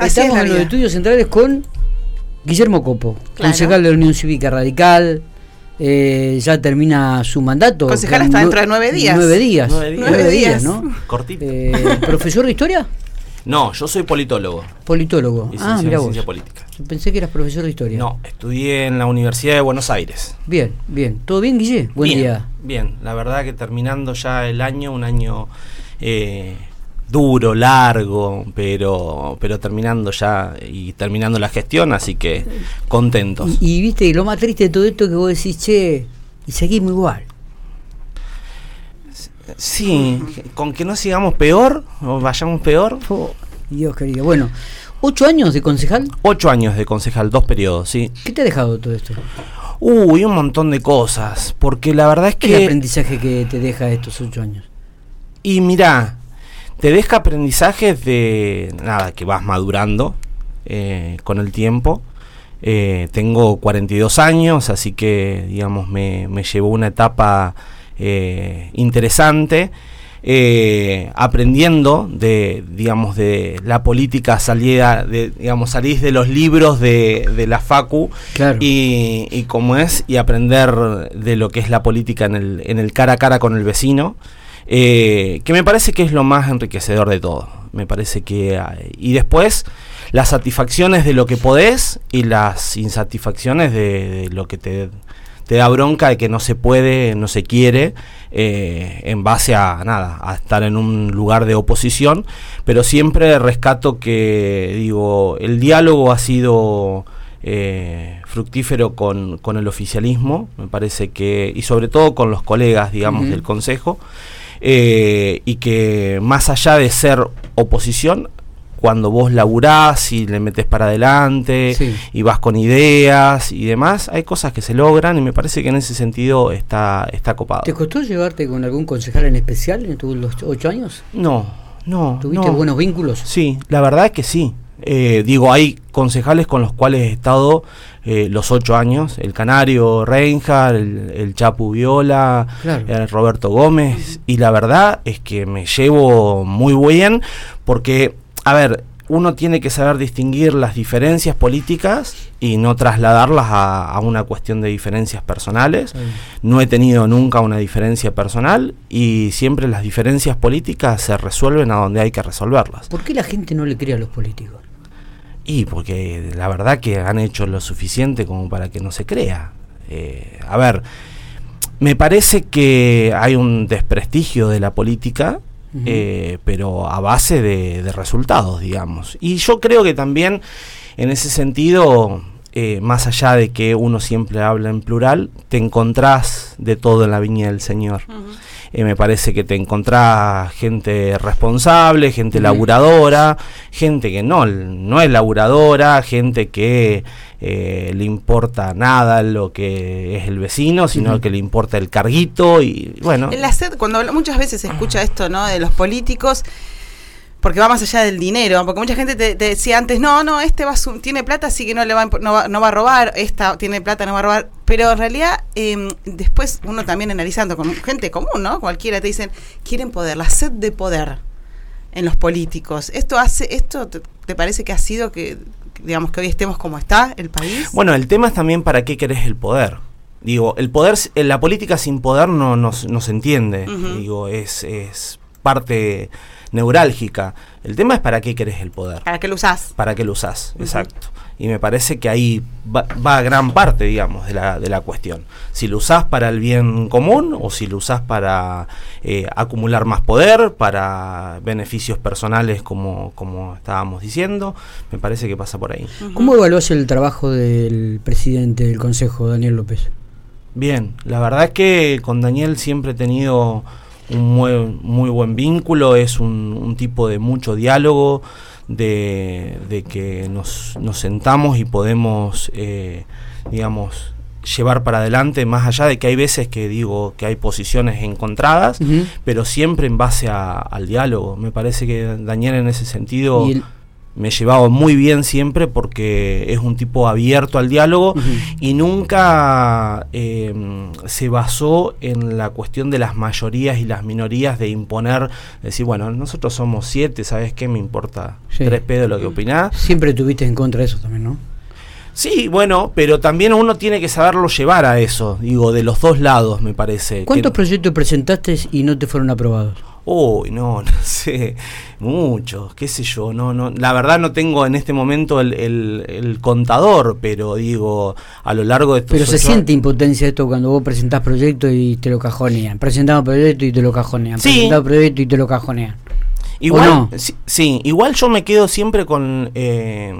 Estamos en los estudios centrales con Guillermo Copo, concejal de la Unión Cívica Radical. Eh, ya termina su mandato. Concejal hasta dentro de nueve días. Nueve días. Nueve días, ¿no? Cortito. Eh, ¿Profesor de historia? No, yo soy politólogo. Politólogo. ah, mira vos. Ciencia política. Pensé que eras profesor de historia. No, estudié en la Universidad de Buenos Aires. Bien, bien. ¿Todo bien, Guille? Buen día. Bien, la verdad que terminando ya el año, un año eh, duro, largo, pero, pero terminando ya y terminando la gestión, así que contentos. Y, viste, lo más triste de todo esto que vos decís, che, y seguimos igual. Sí, con que no sigamos peor o vayamos peor. Dios querido. Bueno, ¿ocho años de concejal? Ocho años de concejal, dos periodos, sí. ¿Qué te ha dejado todo esto? Uy, un montón de cosas, porque la verdad es que... ¿Qué es el aprendizaje que te deja estos ocho años? Y mira, te deja aprendizajes de nada, que vas madurando eh, con el tiempo. Eh, tengo 42 años, así que digamos me, me llevó una etapa eh, interesante. aprendiendo de digamos de la política salida de digamos salís de los libros de, de la facu y, y cómo es y aprender de lo que es la política en el, en el cara a cara con el vecino eh, que me parece que es lo más enriquecedor de todo. Me parece que... Y después las satisfacciones de lo que podés y las insatisfacciones de, lo que te, te, da bronca de que no se puede, no se quiere, eh, en base a nada, a estar en un lugar de oposición, pero siempre rescato que, digo, el diálogo ha sido... Eh, fructífero con, con, el oficialismo, me parece que, y sobre todo con los colegas, digamos, del Consejo, eh, y que más allá de ser oposición, cuando vos laburás y le metes para adelante y vas con ideas y demás, hay cosas que se logran y me parece que en ese sentido está, está copado. ¿Te costó llevarte con algún concejal en especial en tus los ocho años? No, no. ¿Tuviste buenos vínculos? Sí, la verdad es que sí. Eh, digo, hay concejales con los cuales he estado eh, los ocho años, el Canario Reinhardt, el, Chapu Viola, eh, Roberto Gómez, y la verdad es que me llevo muy bien porque, a ver, uno tiene que saber distinguir las diferencias políticas y no trasladarlas a, una cuestión de diferencias personales. No he tenido nunca una diferencia personal y siempre las diferencias políticas se resuelven a donde hay que resolverlas. ¿Por qué la gente no le cree a los políticos? Y porque la verdad que han hecho lo suficiente como para que no se crea. Eh, a ver, me parece que hay un desprestigio de la política, eh, pero a base de, resultados, digamos. Y yo creo que también en ese sentido, eh, más allá de que uno siempre habla en plural, te encontrás de todo en la viña del Señor. Eh, me parece que te encontrás gente responsable, gente laburadora, gente que no, no es laburadora, gente que eh, le importa nada lo que es el vecino, sino que le importa el carguito y bueno. En la sed, cuando muchas veces se escucha esto, ¿no? De los políticos porque va más allá del dinero, porque mucha gente te, decía antes, no, no, este va tiene plata, así que no le va, no va, no va a robar, esta tiene plata, no va a robar, pero en realidad em, después uno también analizando con gente común, ¿no? Cualquiera te dicen, quieren poder, la sed de poder en los políticos. Esto hace, esto te, parece que ha sido que, digamos, que hoy estemos como está el país. Bueno, el tema es también para qué querés el poder. Digo, el poder, la política sin poder no, no, se entiende. Digo, es, es parte neurálgica. El tema es para qué querés el poder. ¿Para qué lo usás? Para qué lo usás, exacto. Y me parece que ahí va, gran parte, digamos, de la, de la cuestión. Si lo usás para el bien común o si lo usás para eh, acumular más poder, para beneficios personales como, como estábamos diciendo, me parece que pasa por ahí. ¿Cómo evaluás el trabajo del presidente del Consejo, Daniel López? Bien, la verdad es que con Daniel siempre he tenido un muy, muy buen vínculo, es un, tipo de mucho diálogo, de, de que nos, nos, sentamos y podemos, eh, digamos, llevar para adelante, más allá de que hay veces que digo que hay posiciones encontradas, pero siempre en base al diálogo. Me parece que Daniel en ese sentido... me he llevado muy bien siempre porque es un tipo abierto al diálogo y nunca eh, se basó en la cuestión de las mayorías y las minorías de imponer, decir, bueno, nosotros somos siete, ¿sabes qué? Me importa tres pedos lo que opinás. Siempre tuviste en contra de eso también, ¿no? Sí, bueno, pero también uno tiene que saberlo llevar a eso, digo, de los dos lados, me parece. ¿Cuántos proyectos presentaste y no te fueron aprobados? Uy, no, no sé, muchos, qué sé yo, no, no, la verdad no tengo en este momento el, contador, pero digo, a lo largo de Pero se siente impotencia esto cuando vos presentás proyectos y te lo cajonean, presentamos proyectos y te lo cajonean, sí. presentamos proyectos y te lo cajonean. Igual, sí, igual yo me quedo siempre con... Eh,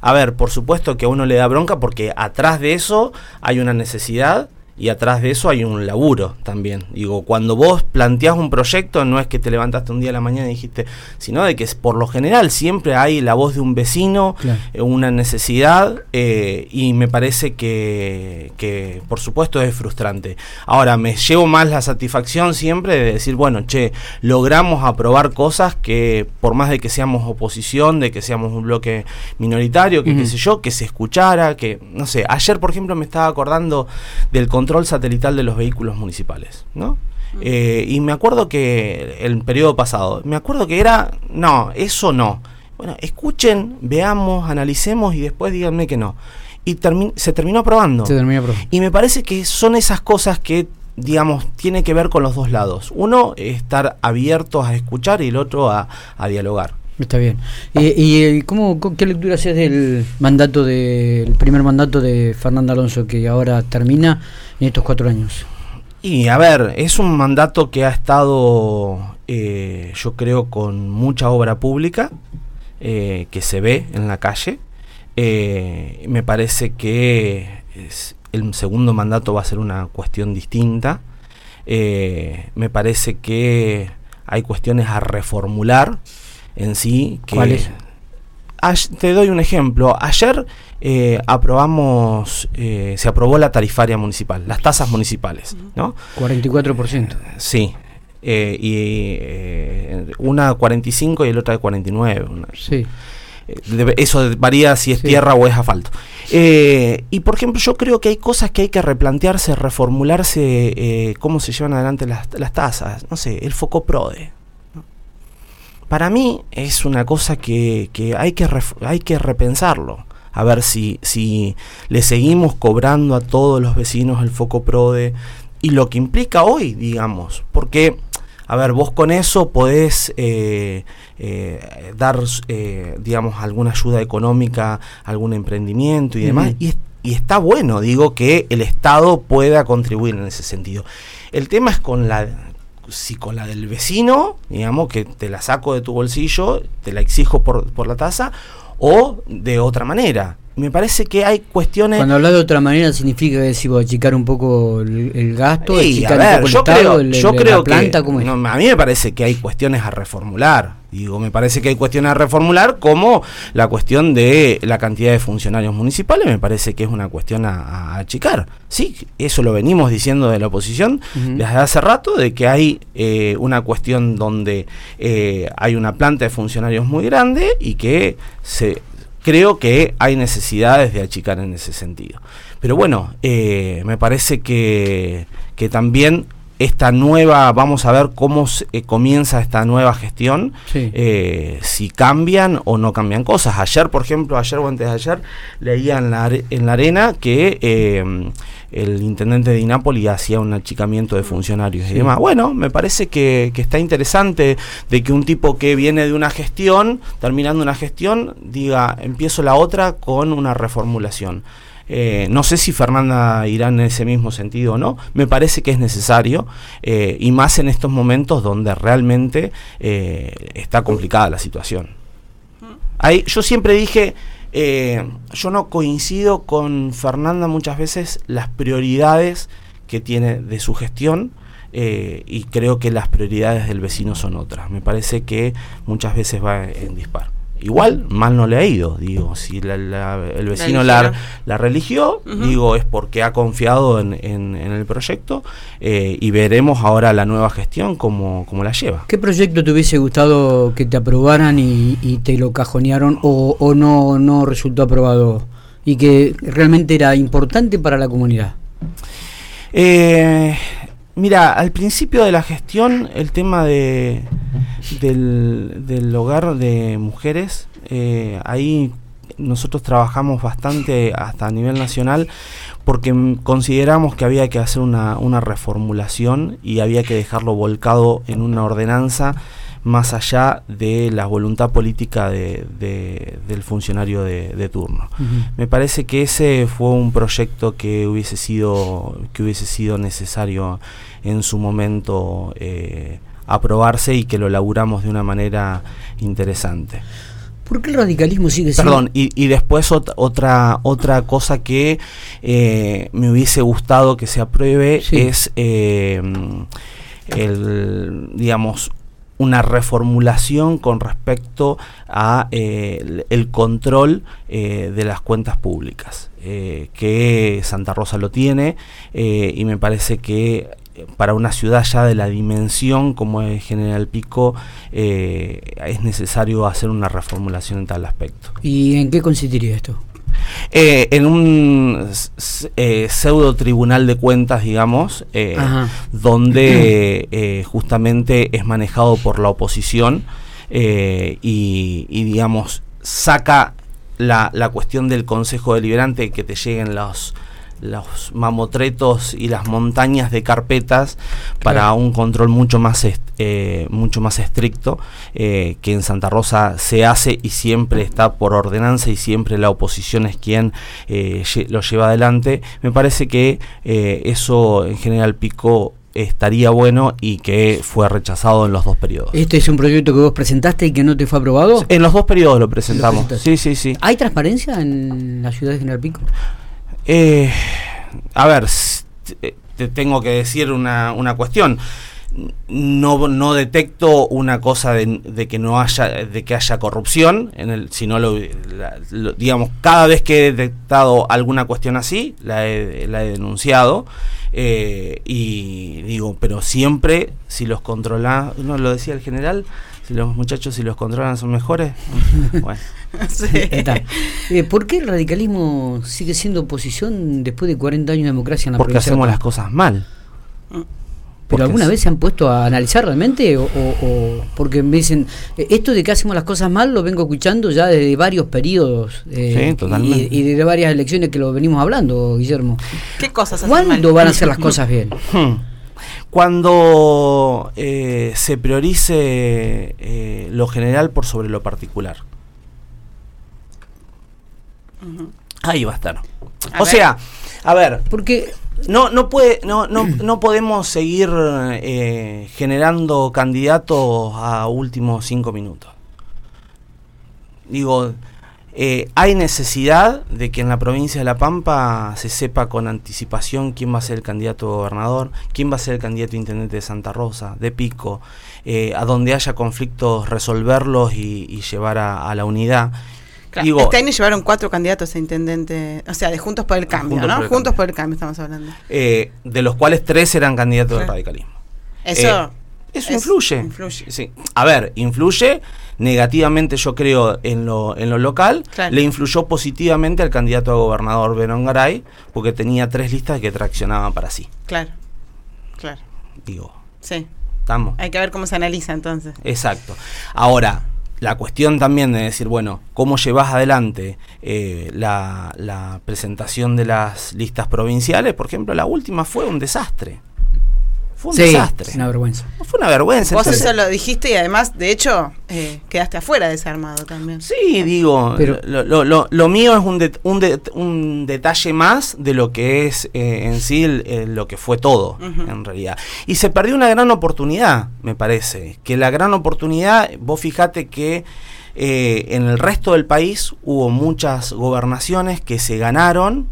a ver, por supuesto que a uno le da bronca porque atrás de eso hay una necesidad y atrás de eso hay un laburo también. Digo, cuando vos planteás un proyecto, no es que te levantaste un día a la mañana y dijiste, sino de que por lo general siempre hay la voz de un vecino, eh, una necesidad, eh, y me parece que, que, por supuesto, es frustrante. Ahora, me llevo más la satisfacción siempre de decir, bueno, che, logramos aprobar cosas que, por más de que seamos oposición, de que seamos un bloque minoritario, que qué sé yo, que se escuchara, que, no sé, ayer, por ejemplo, me estaba acordando del control satelital de los vehículos municipales, ¿no? Eh, y me acuerdo que el periodo pasado, me acuerdo que era, no, eso no. Bueno, escuchen, veamos, analicemos y después díganme que no. Y se terminó aprobando. Se terminó aprobando. Y me parece que son esas cosas que, digamos, tiene que ver con los dos lados. Uno, estar abiertos a escuchar y el otro a, dialogar. Está bien. ¿Y, cómo, qué lectura haces del mandato del primer mandato de Fernando Alonso que ahora termina? en estos cuatro años? Y a ver, es un mandato que ha estado, eh, yo creo, con mucha obra pública, eh, que se ve en la calle. Eh, me parece que el segundo mandato va a ser una cuestión distinta. me parece que hay cuestiones a reformular en sí. Que, te doy un ejemplo. Ayer eh, aprobamos, eh, se aprobó la tarifaria municipal, las tasas municipales, ¿no? 44%. sí. Eh, y una 45 y el otra de 49. sí. eso varía si es tierra o es asfalto. y por ejemplo, yo creo que hay cosas que hay que replantearse, reformularse, cómo se llevan adelante las, las tasas. No sé, el foco PRODE para mí es una cosa que, hay, que hay que repensarlo. A ver si, si le seguimos cobrando a todos los vecinos el foco PRODE y lo que implica hoy, digamos. Porque, a ver, vos con eso podés eh, eh, dar, eh, digamos, alguna ayuda económica, algún emprendimiento y demás. y, y está bueno, digo, que el Estado pueda contribuir en ese sentido. El tema es con la si con la del vecino, digamos, que te la saco de tu bolsillo, te la exijo por, por la tasa, o de otra manera me parece que hay cuestiones. Cuando hablas de otra manera significa que si achicar un poco el, gasto, sí, a ver, yo creo, yo creo que a mí me parece que hay cuestiones a reformular. Digo, me parece que hay cuestiones a reformular como la cuestión de la cantidad de funcionarios municipales, me parece que es una cuestión a, achicar. Sí, eso lo venimos diciendo de la oposición desde hace rato, de que hay eh, una cuestión donde eh, hay una planta de funcionarios muy grande y que se creo que hay necesidades de achicar en ese sentido. Pero bueno, eh, me parece que, que también esta nueva, vamos a ver cómo eh, comienza esta nueva gestión, eh, si cambian o no cambian cosas. Ayer, por ejemplo, ayer o antes de ayer, leía en la, en la arena que eh, el intendente de Inápolis hacía un achicamiento de funcionarios y demás. Bueno, me parece que, que, está interesante de que un tipo que viene de una gestión, terminando una gestión, diga, empiezo la otra con una reformulación. Eh, no sé si Fernanda irá en ese mismo sentido o no. Me parece que es necesario eh, y más en estos momentos donde realmente eh, está complicada la situación. Ahí, yo siempre dije, yo no coincido con Fernanda muchas veces las prioridades que tiene de su gestión. y creo que las prioridades del vecino son otras. Me parece que muchas veces va en dispar. Igual, mal no le ha ido, digo, si el vecino la, la, religió, digo, es porque ha confiado en, el proyecto eh, y veremos ahora la nueva gestión cómo, cómo, la lleva. ¿Qué proyecto te hubiese gustado que te aprobaran y, te lo cajonearon o, o, no, no resultó aprobado y que realmente era importante para la comunidad? Eh, Mira, al principio de la gestión, el tema de, del, hogar de mujeres, eh, ahí nosotros trabajamos bastante hasta a nivel nacional porque consideramos que había que hacer una, una reformulación y había que dejarlo volcado en una ordenanza más allá de la voluntad política de, del funcionario de, turno. Me parece que ese fue un proyecto que hubiese sido, que hubiese sido necesario en su momento eh, aprobarse y que lo laburamos de una manera interesante. ¿Por qué el radicalismo sigue siendo? Perdón, y, después otra, otra cosa que eh, me hubiese gustado que se apruebe es eh, el, digamos, una reformulación con respecto a eh, el, control eh, de las cuentas públicas, eh, que Santa Rosa lo tiene y me parece que para una ciudad ya de la dimensión como es General Pico es necesario hacer una reformulación en tal aspecto. ¿Y en qué consistiría esto? Eh, en un eh, pseudo tribunal de cuentas, digamos, eh, donde justamente es manejado por la oposición y, digamos, saca la, la cuestión del Consejo Deliberante que te lleguen los los mamotretos y las montañas de carpetas para un control mucho más eh, mucho más estricto eh, que en Santa Rosa se hace y siempre está por ordenanza y siempre la oposición es quien eh, lo lleva adelante me parece que eso en general Pico estaría bueno y que fue rechazado en los dos periodos. ¿Este es un proyecto que vos presentaste y que no te fue aprobado? En los dos periodos lo presentamos. sí, sí, sí. ¿Hay transparencia en la ciudad de General Pico? Eh, a ver, te tengo que decir una, una cuestión. No, no detecto una cosa de, que no haya de que haya corrupción en el sino lo, digamos cada vez que he detectado alguna cuestión así la he, la he denunciado eh, y digo pero siempre si los controla no lo decía el general si los muchachos si los controlan son mejores. bueno. Eh, ¿Por qué el radicalismo sigue siendo oposición después de 40 años de democracia en la Porque hacemos las cosas mal. ¿Pero alguna vez se han puesto a analizar realmente? O, porque me dicen, eh, esto de que hacemos las cosas mal lo vengo escuchando ya desde varios periodos eh, y, y, desde varias elecciones que lo venimos hablando, Guillermo. ¿Qué cosas ¿Cuándo van a hacer las cosas bien? Hmm. Cuando eh, se priorice eh, lo general por sobre lo particular. Ahí va a estar. o sea, a ver, porque no no puede no no, no podemos seguir eh, generando candidatos a últimos cinco minutos. Digo, eh, hay necesidad de que en la provincia de La Pampa se sepa con anticipación quién va a ser el candidato a gobernador, quién va a ser el candidato a intendente de Santa Rosa, de Pico, eh, a donde haya conflictos resolverlos y, llevar a, la unidad. Este año llevaron cuatro candidatos a intendente, o sea, de Juntos por el Cambio, ¿no? Juntos por el Cambio estamos hablando. Eh, de los cuales tres eran candidatos del radicalismo. Eso, eso influye. influye. Sí. A ver, influye negativamente yo creo en lo, en lo local, le influyó positivamente al candidato a gobernador Verón Garay, porque tenía tres listas que traccionaban para sí. Claro, claro. Digo. Sí. Estamos. Hay que ver cómo se analiza entonces. Exacto. Ahora, la cuestión también de decir, bueno, cómo llevas adelante eh, la, la presentación de las listas provinciales, por ejemplo, la última fue un desastre. Fue un desastre. Una vergüenza. Fue una vergüenza. Vos eso lo dijiste y además, de hecho, eh, quedaste afuera desarmado también. Sí, digo, Pero, lo, lo, lo, mío es un, un, un, detalle más de lo que es eh, en sí lo que fue todo, en realidad. Y se perdió una gran oportunidad, me parece. Que la gran oportunidad, vos fijate que eh, en el resto del país hubo muchas gobernaciones que se ganaron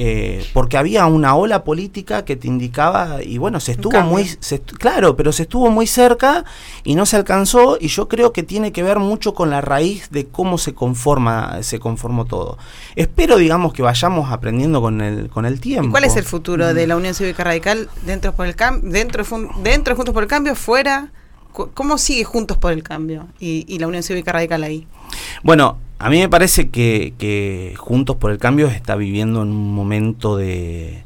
eh, porque había una ola política que te indicaba, y bueno, se estuvo muy, claro, pero se estuvo muy cerca y no se alcanzó, y yo creo que tiene que ver mucho con la raíz de cómo se conforma, se conformó todo. Espero, digamos, que vayamos aprendiendo con el, con el tiempo. cuál es el futuro de la Unión Cívica Radical dentro por el dentro, dentro Juntos por el Cambio, fuera? ¿Cómo sigue Juntos por el Cambio y, y la Unión Cívica Radical ahí? Bueno, a mí me parece que, Juntos por el Cambio está viviendo en un momento de,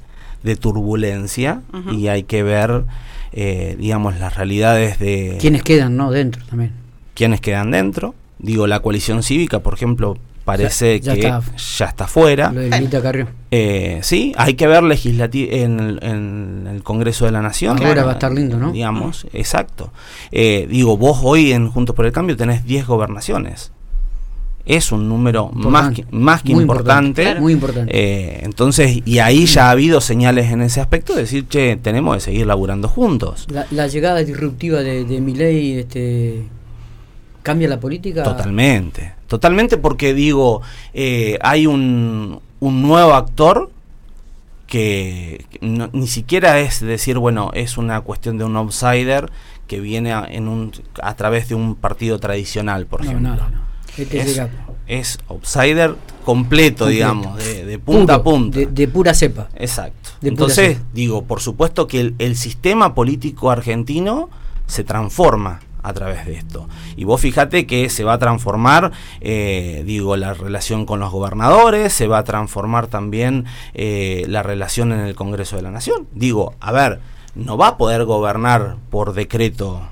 turbulencia y hay que ver, eh, digamos, las realidades de... Quienes quedan, ¿no? Dentro también. Quienes quedan dentro. Digo, la coalición cívica, por ejemplo, parece que ya está fuera. Lo de eh, sí, hay que ver en, en, el Congreso de la Nación. Ahora va a estar lindo, ¿no? Digamos, exacto. Eh, digo, vos hoy en Juntos por el Cambio tenés 10 gobernaciones es un número más que, más que importante. Muy importante. Eh, entonces, y ahí ya ha habido señales en ese aspecto de decir, che, tenemos que seguir laburando juntos. La, llegada disruptiva de, de ley este, cambia la política. Totalmente, totalmente porque digo, eh, hay un, un nuevo actor que ni siquiera es decir, bueno, es una cuestión de un outsider que viene a, en un, a través de un partido tradicional, por ejemplo. Este es, outsider completo, digamos, de, punta a punta. De, pura cepa. Exacto. Entonces, digo, por supuesto que el, sistema político argentino se transforma a través de esto. Y vos fíjate que se va a transformar, eh, digo, la relación con los gobernadores, se va a transformar también eh, la relación en el Congreso de la Nación. Digo, a ver, no va a poder gobernar por decreto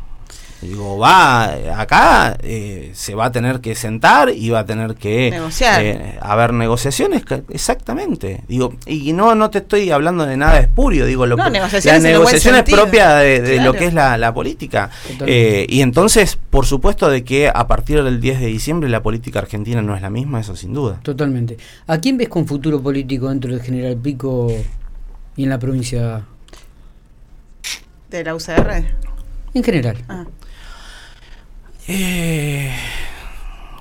Digo, va, acá eh, se va a tener que sentar y va a tener que negociar. Eh, haber negociaciones, exactamente. Digo, y no no te estoy hablando de nada espurio, digo, lo no, que, negociaciones la negociación es propia de, lo que es la, política. Eh, y entonces, por supuesto, de que a partir del 10 de diciembre la política argentina no es la misma, eso sin duda. Totalmente. ¿A quién ves con futuro político dentro del General Pico y en la provincia? ¿De la UCR? En general. Ah. Eh,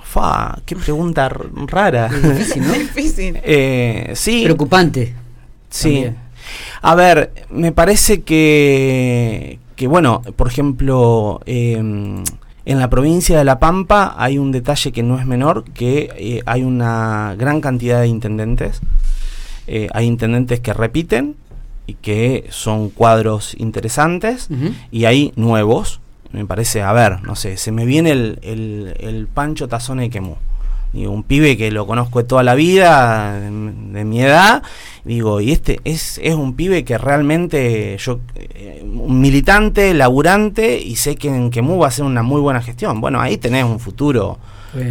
fa, qué pregunta rara. difícil, ¿no? difícil. Eh, sí. Preocupante. Sí. A ver, me parece que, que bueno, por ejemplo, em, en la provincia de La Pampa hay un detalle que no es menor, que eh, hay una gran cantidad de intendentes. Eh, hay intendentes que repiten y que son cuadros interesantes y hay nuevos me parece, a ver, no sé, se me viene el, el, Pancho Tazone Quemú. Digo, un pibe que lo conozco de toda la vida, de, mi edad, digo, y este es, es un pibe que realmente yo, eh, un militante, laburante, y sé que en Quemú va a ser una muy buena gestión. Bueno, ahí tenés un futuro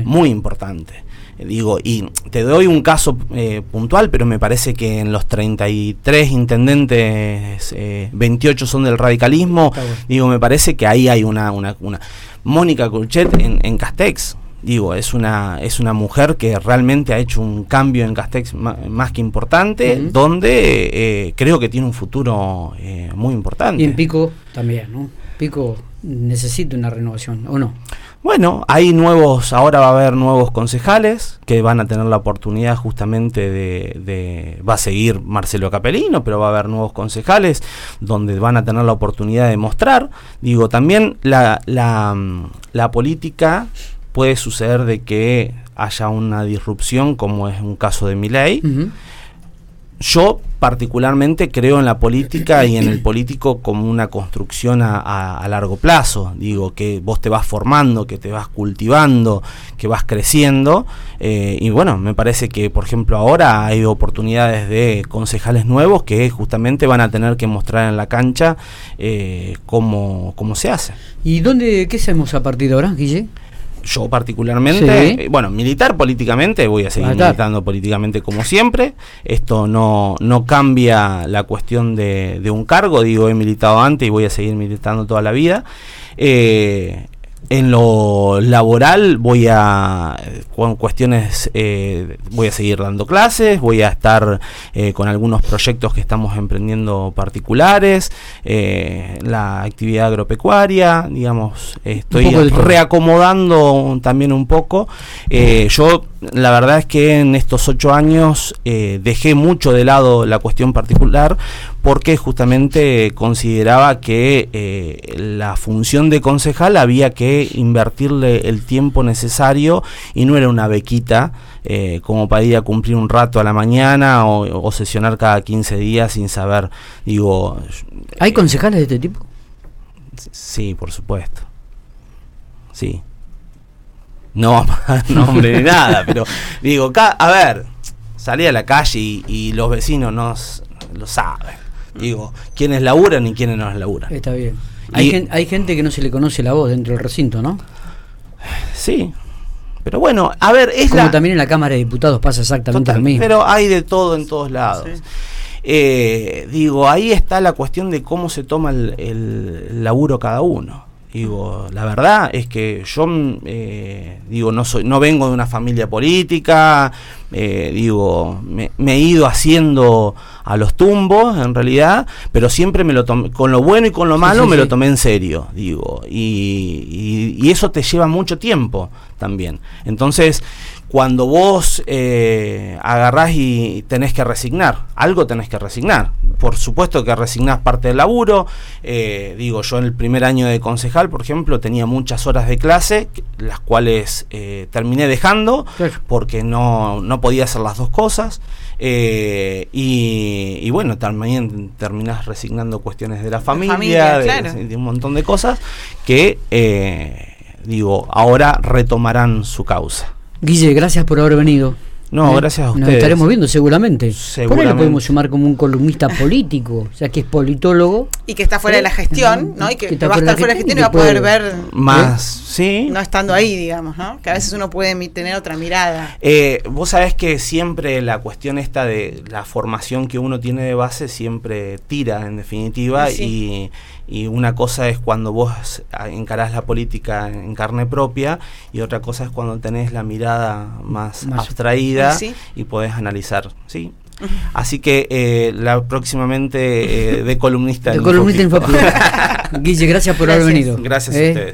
muy importante. Digo, y te doy un caso eh, puntual, pero me parece que en los 33 intendentes, 28 eh, son del radicalismo. Digo, me parece que ahí hay una. una, una. Mónica Curchet en, Castex. Digo, es una, es una mujer que realmente ha hecho un cambio en Castex más, que importante, donde eh, creo que tiene un futuro muy importante. Y en Pico también, ¿no? Pico necesita una renovación, ¿o no? Bueno, hay nuevos, ahora va a haber nuevos concejales que van a tener la oportunidad justamente de, va a seguir Marcelo Capelino, pero va a haber nuevos concejales donde van a tener la oportunidad de mostrar. Digo, también la, la, la política puede suceder de que haya una disrupción, como es un caso de mi ley. Yo particularmente creo en la política y en el político como una construcción a, largo plazo. Digo, que vos te vas formando, que te vas cultivando, que vas creciendo. Eh, y bueno, me parece que, por ejemplo, ahora hay oportunidades de concejales nuevos que justamente van a tener que mostrar en la cancha eh, cómo, cómo se hace. ¿Y dónde, qué hacemos a partir de ahora, Guille? Yo particularmente, eh, bueno, militar políticamente, voy a seguir militando políticamente como siempre. Esto no, no cambia la cuestión de, de, un cargo, digo, he militado antes y voy a seguir militando toda la vida. Eh, en lo laboral voy a, con cuestiones, eh, voy a seguir dando clases, voy a estar eh, con algunos proyectos que estamos emprendiendo particulares, eh, la actividad agropecuaria, digamos, estoy reacomodando también un poco. yo la verdad es que en estos ocho años eh, dejé mucho de lado la cuestión particular porque justamente consideraba que eh, la función de concejal había que invertirle el tiempo necesario y no era una bequita eh, como para ir a cumplir un rato a la mañana o, sesionar cada 15 días sin saber, digo... ¿Hay concejales de este tipo? Sí, por supuesto. Sí. No nombre ni nada, pero digo, a ver, salí a la calle y, los vecinos no lo saben. Digo, quiénes laburan y quiénes no laburan. Está bien. Hay, hay gente que no se le conoce la voz dentro del recinto, ¿no? Sí, pero bueno, a ver, es Como también en la Cámara de Diputados pasa exactamente lo mismo. Pero hay de todo en todos lados. Eh, digo, ahí está la cuestión de cómo se toma el, el laburo cada uno. Digo, la verdad es que yo eh, digo no soy, no vengo de una familia política, eh, digo, me, he ido haciendo a los tumbos en realidad, pero siempre me lo tomé, con lo bueno y con lo malo me lo tomé en serio, digo, y, y, eso te lleva mucho tiempo también. Entonces, cuando vos eh, agarrás y tenés que resignar, algo tenés que resignar. Por supuesto que resignás parte del laburo. Eh, digo, yo en el primer año de concejal, por ejemplo, tenía muchas horas de clase, las cuales eh, terminé dejando porque no, no, podía hacer las dos cosas. Eh, y, bueno, también terminás resignando cuestiones de la familia, de, un montón de cosas que, digo, ahora retomarán su causa. Guille, gracias por haber venido. No, ¿Eh? gracias a ustedes. Nos estaremos viendo seguramente. seguramente. Por ahí lo podemos llamar como un columnista político, o sea que es politólogo. Y que está fuera de la gestión, ¿no? Y que, va a estar fuera de la gestión y va a poder ver. Más, sí. No estando ahí, digamos, ¿no? Que a veces uno puede tener otra mirada. Eh, vos sabés que siempre la cuestión esta de la formación que uno tiene de base siempre tira, en definitiva, y y una cosa es cuando vos encarás la política en carne propia y otra cosa es cuando tenés la mirada más, abstraída y podés analizar, ¿sí? Así que eh, la próximamente eh, de columnista. De columnista en Guille, gracias por haber venido. Gracias a ¿Eh? ustedes.